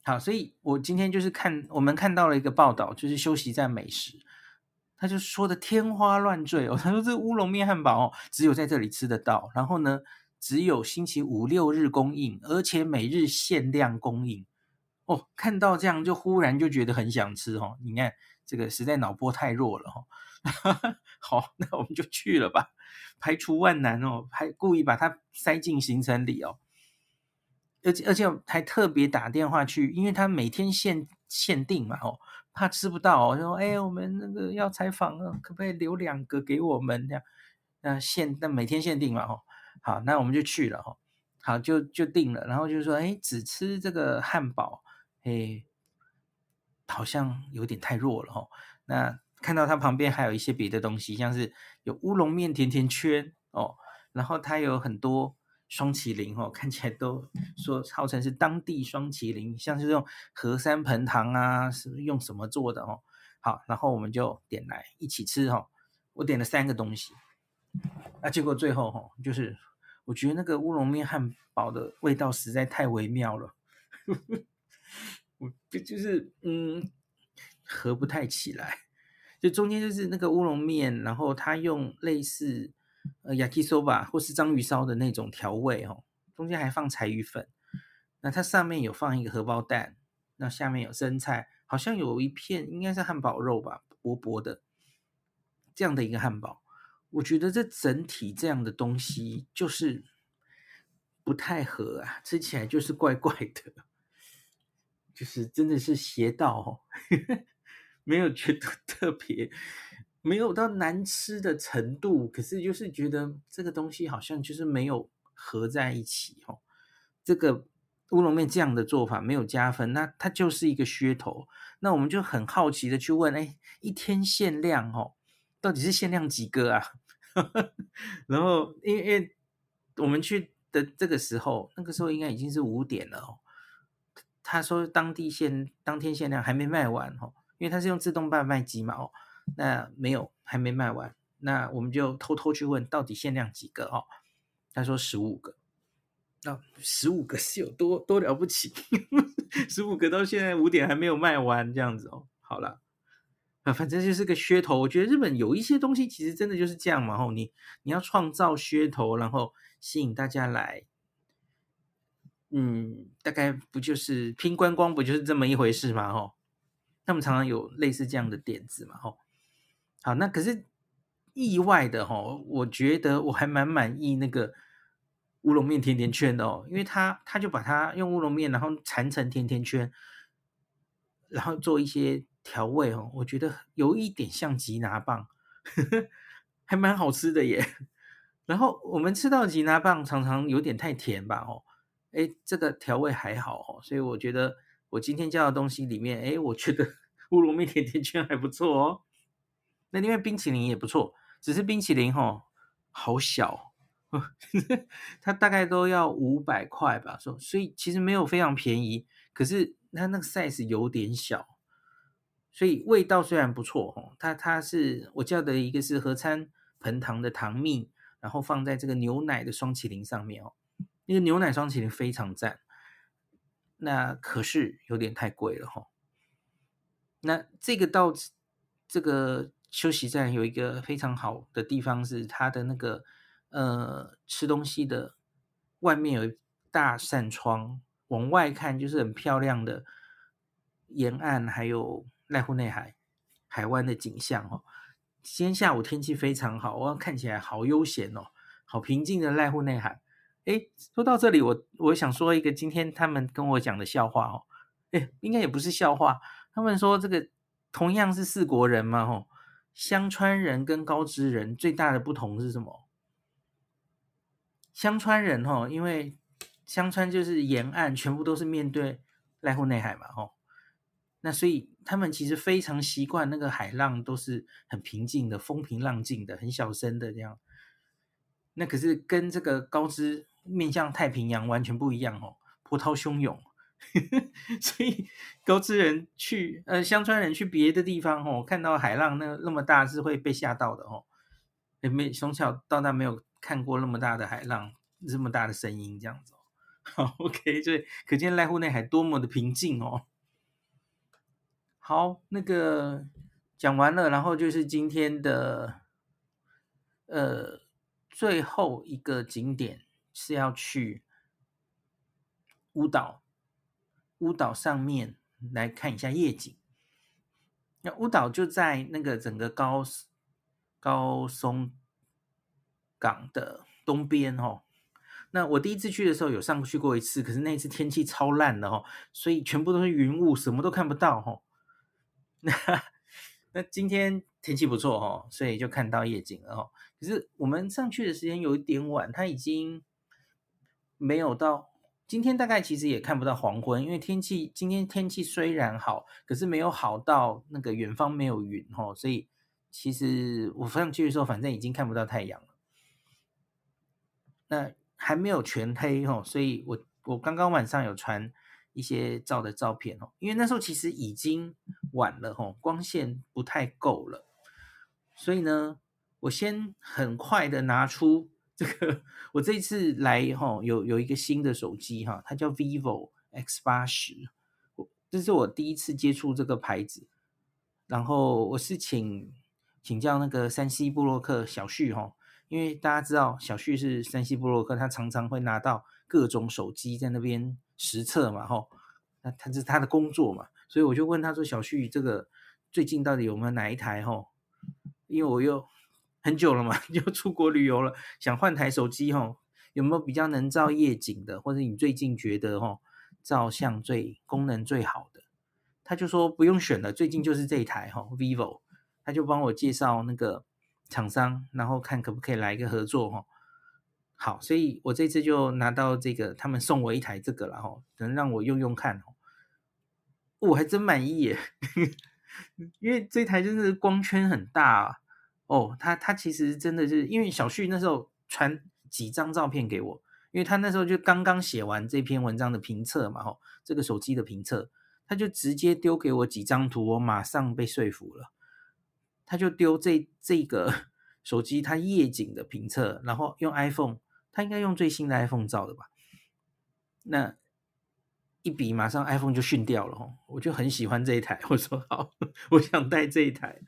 好，所以我今天就是看我们看到了一个报道，就是休息站美食，他就说的天花乱坠哦，他说这乌龙面汉堡哦，只有在这里吃得到，然后呢，只有星期五六日供应，而且每日限量供应哦。看到这样就忽然就觉得很想吃哦。你看这个实在脑波太弱了哦。好，那我们就去了吧，排除万难哦，还故意把它塞进行程里哦。而且而且还特别打电话去，因为他每天限限定嘛，哦，怕吃不到哦，就说哎，我们那个要采访啊，可不可以留两个给我们这样？那限那每天限定嘛，哦，好，那我们就去了，哦，好就就定了，然后就说哎，只吃这个汉堡，哎，好像有点太弱了，哦，那看到它旁边还有一些别的东西，像是有乌龙面甜甜圈哦，然后它有很多。双麒麟哦，看起来都说号称是当地双麒麟，像是用和山盆糖啊，是用什么做的哦？好，然后我们就点来一起吃哈。我点了三个东西，那结果最后哈，就是我觉得那个乌龙面汉堡的味道实在太微妙了，我就是嗯，合不太起来。就中间就是那个乌龙面，然后它用类似。呃，yakisoba 或是章鱼烧的那种调味哦，中间还放柴鱼粉，那它上面有放一个荷包蛋，那下面有生菜，好像有一片应该是汉堡肉吧，薄薄的这样的一个汉堡，我觉得这整体这样的东西就是不太合啊，吃起来就是怪怪的，就是真的是邪道哦，没有觉得特 别。没有到难吃的程度，可是就是觉得这个东西好像就是没有合在一起哦。这个乌龙面这样的做法没有加分，那它就是一个噱头。那我们就很好奇的去问，哎，一天限量哦，到底是限量几个啊？然后因为因为我们去的这个时候，那个时候应该已经是五点了哦。他说当地限当天限量还没卖完哦，因为他是用自动贩卖机嘛哦。那没有，还没卖完。那我们就偷偷去问，到底限量几个哦？他说十五个。那十五个是有多多了不起？十五个到现在五点还没有卖完，这样子哦。好了，啊，反正就是个噱头。我觉得日本有一些东西其实真的就是这样嘛。吼，你你要创造噱头，然后吸引大家来，嗯，大概不就是拼观光，不就是这么一回事嘛？吼，他们常常有类似这样的点子嘛？吼。好，那可是意外的吼，我觉得我还蛮满意那个乌龙面甜甜圈的哦，因为他他就把它用乌龙面，然后缠成甜甜圈，然后做一些调味哦，我觉得有一点像吉拿棒，还蛮好吃的耶。然后我们吃到吉拿棒常常有点太甜吧，哦，哎，这个调味还好哦，所以我觉得我今天叫的东西里面，哎，我觉得 乌龙面甜甜圈还不错哦。那另外冰淇淋也不错，只是冰淇淋哦好小 它大概都要五百块吧，所所以其实没有非常便宜，可是它那个 size 有点小，所以味道虽然不错哦，它它是我叫的一个是合餐盆糖的糖蜜，然后放在这个牛奶的双淇淋上面哦，那个牛奶霜其实非常赞，那可是有点太贵了哈。那这个到这个休息站有一个非常好的地方是它的那个。呃，吃东西的外面有一大扇窗，往外看就是很漂亮的沿岸，还有濑户内海海湾的景象哦。今天下午天气非常好，我看起来好悠闲哦，好平静的濑户内海。哎，说到这里，我我想说一个今天他们跟我讲的笑话哦。哎，应该也不是笑话，他们说这个同样是四国人嘛，哦，香川人跟高知人最大的不同是什么？香川人哈，因为香川就是沿岸全部都是面对濑户内海嘛，吼，那所以他们其实非常习惯那个海浪都是很平静的，风平浪静的，很小声的这样。那可是跟这个高知面向太平洋完全不一样哦，波涛汹涌。所以高知人去呃香川人去别的地方哦，看到海浪那那么大是会被吓到的哦，也没从小到大没有。看过那么大的海浪，这么大的声音，这样子，好，OK，所以可见濑户内海多么的平静哦。好，那个讲完了，然后就是今天的呃最后一个景点是要去乌岛，乌岛上面来看一下夜景。那乌岛就在那个整个高高松。港的东边哦，那我第一次去的时候有上去过一次，可是那一次天气超烂的哦，所以全部都是云雾，什么都看不到哦。那那今天天气不错哦，所以就看到夜景了哦。可是我们上去的时间有一点晚，它已经没有到今天，大概其实也看不到黄昏，因为天气今天天气虽然好，可是没有好到那个远方没有云哦，所以其实我上去的时候，反正已经看不到太阳了。那还没有全黑哦，所以我我刚刚晚上有传一些照的照片哦，因为那时候其实已经晚了哦，光线不太够了，所以呢，我先很快的拿出这个，我这一次来哈有有一个新的手机哈，它叫 vivo X 八十，这是我第一次接触这个牌子，然后我是请请教那个山西布洛克小旭哈。因为大家知道小旭是山西布洛克，他常常会拿到各种手机在那边实测嘛，吼，那他是他的工作嘛，所以我就问他说：“小旭，这个最近到底有没有哪一台？吼，因为我又很久了嘛，就出国旅游了，想换台手机，哦，有没有比较能照夜景的，或者你最近觉得，哦，照相最功能最好的？”他就说不用选了，最近就是这一台，吼，vivo，他就帮我介绍那个。厂商，然后看可不可以来一个合作哈。好，所以我这次就拿到这个，他们送我一台这个了哈，能让我用用看哦。我还真满意耶，因为这台真的是光圈很大啊。哦，他他其实真的是，因为小旭那时候传几张照片给我，因为他那时候就刚刚写完这篇文章的评测嘛，哈，这个手机的评测，他就直接丢给我几张图，我马上被说服了。他就丢这这个 手机，他夜景的评测，然后用 iPhone，他应该用最新的 iPhone 照的吧？那一比，马上 iPhone 就逊掉了哦。我就很喜欢这一台，我说好，我想带这一台。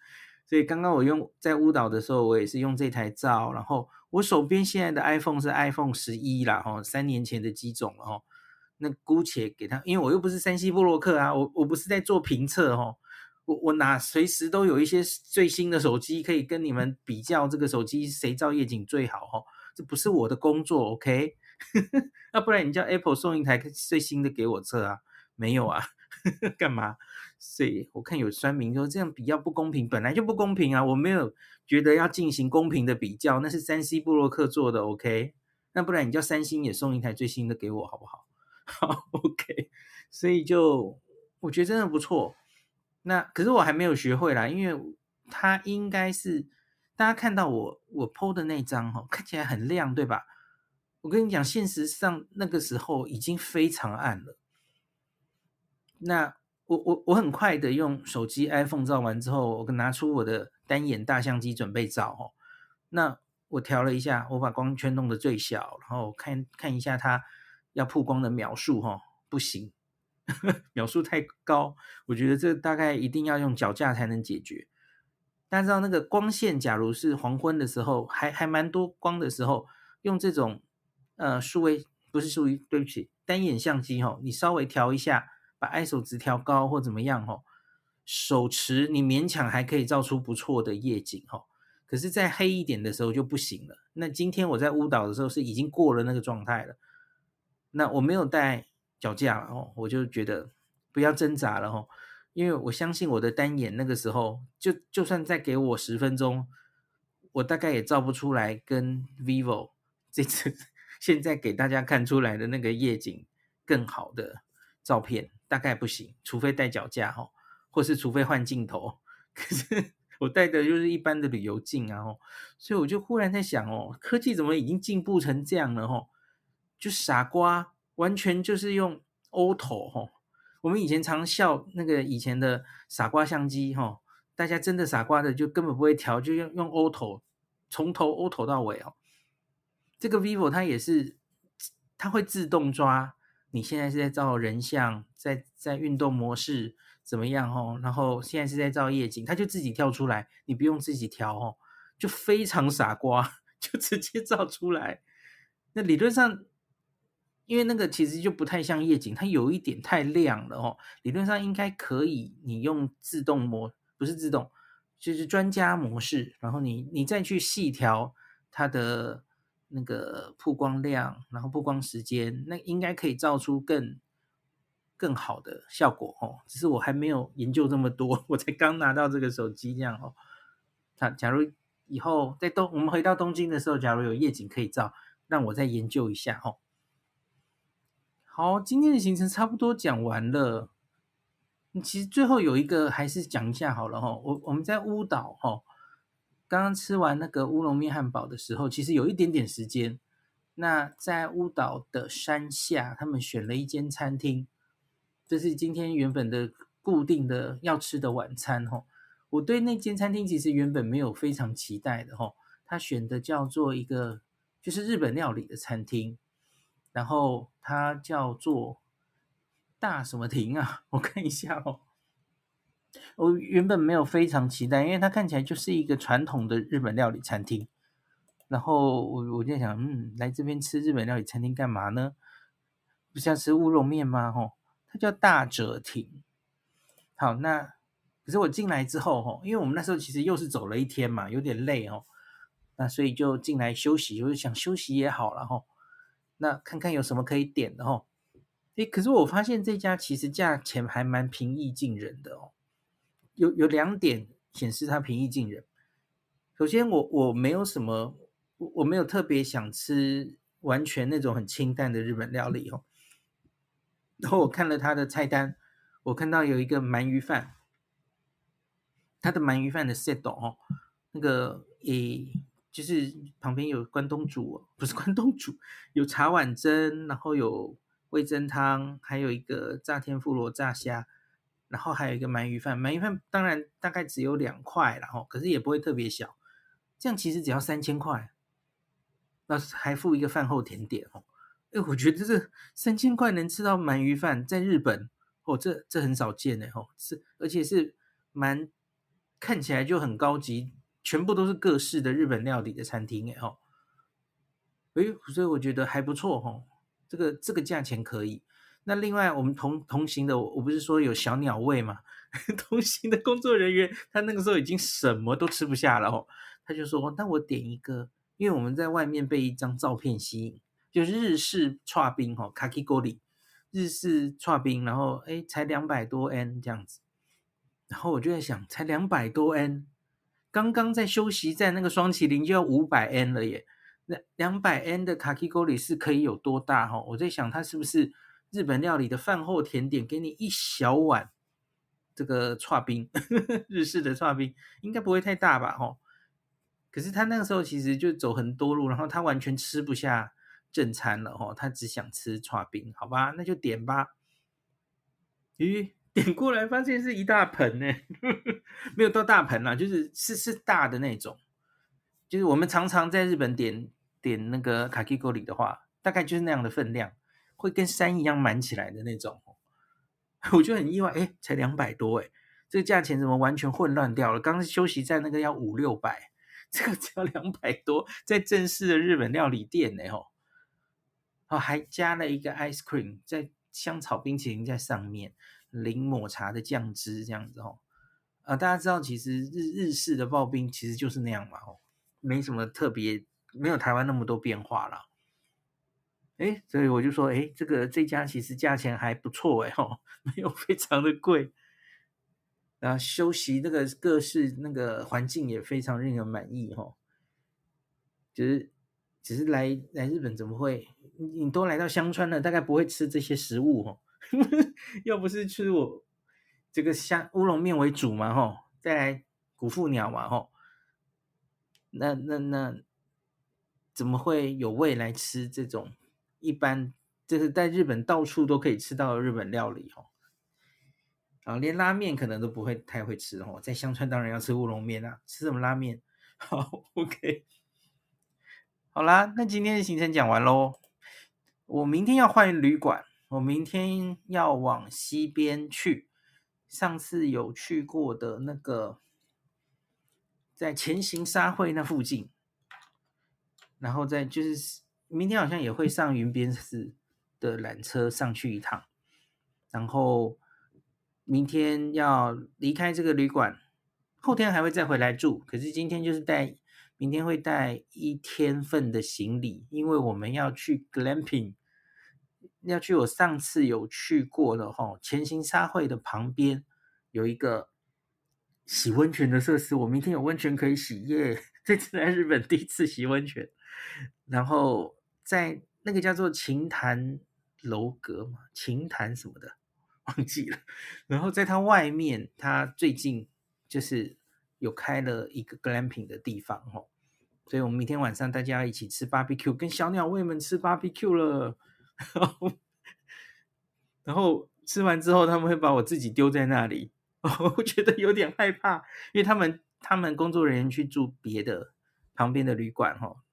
所以刚刚我用在乌岛的时候，我也是用这台照。然后我手边现在的 iPhone 是 iPhone 十一啦，哈，三年前的机种了哈。那姑且给他，因为我又不是 3C 部落客啊，我我不是在做评测哈。我我哪随时都有一些最新的手机可以跟你们比较，这个手机谁照夜景最好哦？这不是我的工作，OK？那不然你叫 Apple 送一台最新的给我测啊？没有啊？干嘛？所以我看有酸民说这样比较不公平，本来就不公平啊！我没有觉得要进行公平的比较，那是 3C 部落客做的，OK？那不然你叫三星也送一台最新的给我好不好？好，OK？所以就我觉得真的不错。那可是我还没有学会啦，因为它应该是大家看到我我 po 的那张哈，看起来很亮，对吧？我跟你讲，现实上那个时候已经非常暗了。那我我我很快的用手机 iPhone 照完之后，我拿出我的单眼大相机准备照哦。那我调了一下，我把光圈弄得最小，然后看看一下它要曝光的秒数哈，不行，秒数太高，我觉得这大概一定要用脚架才能解决。大家知道那个光线，假如是黄昏的时候，还还蛮多光的时候，用这种呃数位不是数位，对不起，单眼相机哈，你稍微调一下。把 ISO 值调高或怎么样吼，手持你勉强还可以照出不错的夜景吼，可是再黑一点的时候就不行了。那今天我在乌岛的时候是已经过了那个状态了，那我没有带脚架哦，我就觉得不要挣扎了吼，因为我相信我的单眼那个时候就就算再给我十分钟，我大概也照不出来跟 Vivo 这次 现在给大家看出来的那个夜景更好的照片。大概不行，除非带脚架哈，或是除非换镜头。可是我带的就是一般的旅游镜啊，所以我就忽然在想哦，科技怎么已经进步成这样了哈？就傻瓜完全就是用 auto 哈。我们以前常笑那个以前的傻瓜相机哈，大家真的傻瓜的就根本不会调，就用用 auto 从头 auto 到尾哦。这个 vivo 它也是，它会自动抓。你现在是在照人像，在在运动模式怎么样哦？然后现在是在照夜景，它就自己跳出来，你不用自己调哦，就非常傻瓜，就直接照出来。那理论上，因为那个其实就不太像夜景，它有一点太亮了哦。理论上应该可以，你用自动模，不是自动，就是专家模式，然后你你再去细调它的。那个曝光量，然后曝光时间，那应该可以照出更更好的效果哦。只是我还没有研究这么多，我才刚拿到这个手机这样哦。假假如以后在东，我们回到东京的时候，假如有夜景可以照，让我再研究一下哦。好，今天的行程差不多讲完了。其实最后有一个还是讲一下好了哈。我我们在乌岛哈。刚刚吃完那个乌龙面汉堡的时候，其实有一点点时间。那在乌岛的山下，他们选了一间餐厅，这是今天原本的固定的要吃的晚餐。哦，我对那间餐厅其实原本没有非常期待的。吼，他选的叫做一个就是日本料理的餐厅，然后它叫做大什么亭啊？我看一下哦。我原本没有非常期待，因为它看起来就是一个传统的日本料理餐厅。然后我我就想，嗯，来这边吃日本料理餐厅干嘛呢？不是要吃乌龙面吗？吼，它叫大者亭。好，那可是我进来之后，吼，因为我们那时候其实又是走了一天嘛，有点累哦。那所以就进来休息，就是想休息也好了吼。那看看有什么可以点的吼。诶，可是我发现这家其实价钱还蛮平易近人的哦。有有两点显示它平易近人。首先我，我没有什么，我我没有特别想吃完全那种很清淡的日本料理哦。然后我看了他的菜单，我看到有一个鳗鱼饭，他的鳗鱼饭的 set 哦，那个诶，就是旁边有关东煮，不是关东煮，有茶碗蒸，然后有味噌汤，还有一个炸天妇罗炸虾。然后还有一个鳗鱼饭，鳗鱼饭当然大概只有两块，然后可是也不会特别小，这样其实只要三千块，那还附一个饭后甜点哦。哎，我觉得这三千块能吃到鳗鱼饭，在日本哦，这这很少见的哦，是而且是蛮看起来就很高级，全部都是各式的日本料理的餐厅哎哦，哎，所以我觉得还不错哦，这个这个价钱可以。那另外，我们同同行的，我不是说有小鸟胃嘛？同行的工作人员，他那个时候已经什么都吃不下了哦，他就说：“那我点一个，因为我们在外面被一张照片吸引，就是日式串冰哈，卡基锅里日式串冰，然后哎，才两百多 N 这样子。然后我就在想，才两百多 N，刚刚在休息站那个双麒麟就要五百 N 了耶。那两百 N 的卡基锅里是可以有多大哈？我在想，它是不是？日本料理的饭后甜点，给你一小碗这个剉冰，日式的剉冰应该不会太大吧？吼，可是他那个时候其实就走很多路，然后他完全吃不下正餐了哦，他只想吃剉冰，好吧，那就点吧。咦，点过来发现是一大盆呢，没有到大盆啦，就是是是大的那种，就是我们常常在日本点点那个卡基锅里的话，大概就是那样的分量，会跟山一样满起来的那种。我就很意外，哎，才两百多，哎，这个价钱怎么完全混乱掉了？刚刚休息站那个要五六百，这个只要两百多，在正式的日本料理店呢，吼，哦，还加了一个 ice cream 在香草冰淇淋在上面，淋抹茶的酱汁这样子，哦，啊，大家知道其实日日式的刨冰其实就是那样嘛，哦，没什么特别，没有台湾那么多变化了。哎，所以我就说，哎，这个这家其实价钱还不错，哎吼，没有非常的贵，然后休息那个各式那个环境也非常令人满意，吼，就是只是来来日本怎么会？你都来到香川了，大概不会吃这些食物，吼，要不是吃我这个香乌龙面为主嘛，吼，再来古富鸟嘛，吼，那那那怎么会有胃来吃这种？一般就是在日本到处都可以吃到的日本料理哦，啊，连拉面可能都不会太会吃哦，在香川当然要吃乌龙面啊，吃什么拉面？好，OK，好啦，那今天的行程讲完喽。我明天要换旅馆，我明天要往西边去，上次有去过的那个，在前行沙会那附近，然后再就是。明天好像也会上云边市的缆车上去一趟，然后明天要离开这个旅馆，后天还会再回来住。可是今天就是带，明天会带一天份的行李，因为我们要去 glamping，要去我上次有去过的哈，前行沙会的旁边有一个洗温泉的设施，我明天有温泉可以洗耶！这次来日本第一次洗温泉，然后。在那个叫做琴潭楼阁嘛，琴潭什么的 忘记了。然后在它外面，它最近就是有开了一个 glamping 的地方哦，所以我们明天晚上大家一起吃 barbecue，跟小鸟胃们吃 barbecue 了。然后吃完之后，他们会把我自己丢在那里，我觉得有点害怕，因为他们他们工作人员去住别的旁边的旅馆哦。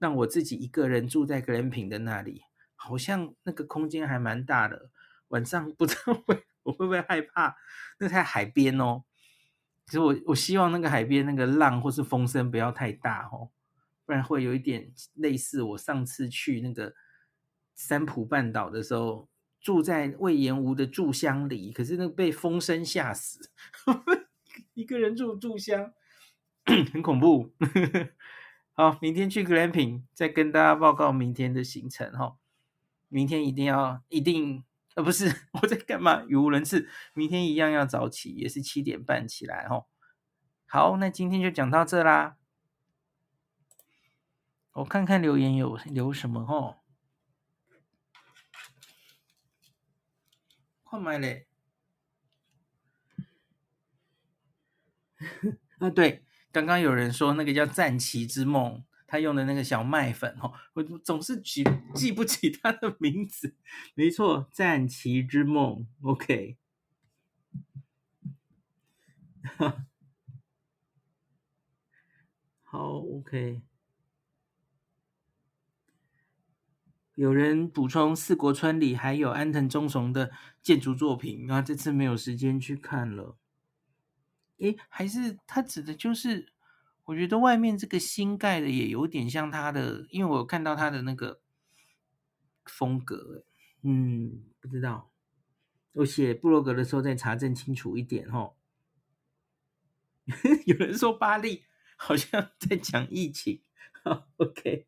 让我自己一个人住在 glamping 的那里，好像那个空间还蛮大的。晚上不知道 会我会不会害怕？那在海边哦，其实我我希望那个海边那个浪或是风声不要太大哦，不然会有一点类似我上次去那个三浦半岛的时候，住在隈研吾的住箱里，可是那个被风声吓死，一个人住住箱 很恐怖。好，明天去 glamping，再跟大家报告明天的行程哈。明天一定要一定，呃，不是 我在干嘛？语无伦次。明天一样要早起，也是七点半起来哈。好，那今天就讲到这啦。我看看留言有留什么哈。快买嘞！啊，对。刚刚有人说那个叫战旗之梦，他用的那个小麦粉哦，我总是记记不起他的名字。没错，战旗之梦，OK。好，OK。有人补充四国村里还有安藤忠雄的建筑作品，那这次没有时间去看了。诶，还是他指的就是，我觉得外面这个新盖的也有点像他的，因为我看到他的那个风格，嗯，不知道，我写部落格的时候再查证清楚一点哦。有人说巴黎好像在讲疫情，好，OK。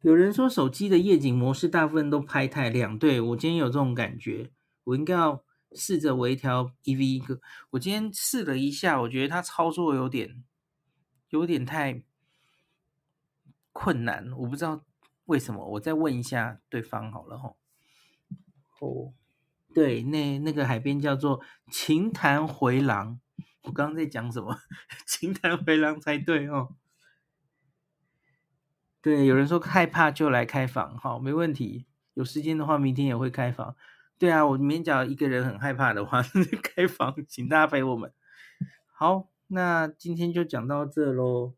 有人说手机的夜景模式大部分都拍太亮，对，我今天有这种感觉。我应该要试着微调 EV 一个。我今天试了一下，我觉得它操作有点有点太困难，我不知道为什么。我再问一下对方好了吼。哦，对，那那个海边叫做琴潭回廊，我刚刚在讲什么？金丹回廊才对哦。对，有人说害怕就来开房，好，没问题。有时间的话，明天也会开房。对啊，我明天假如一个人很害怕的话，开房，请大家陪我们。好，那今天就讲到这喽。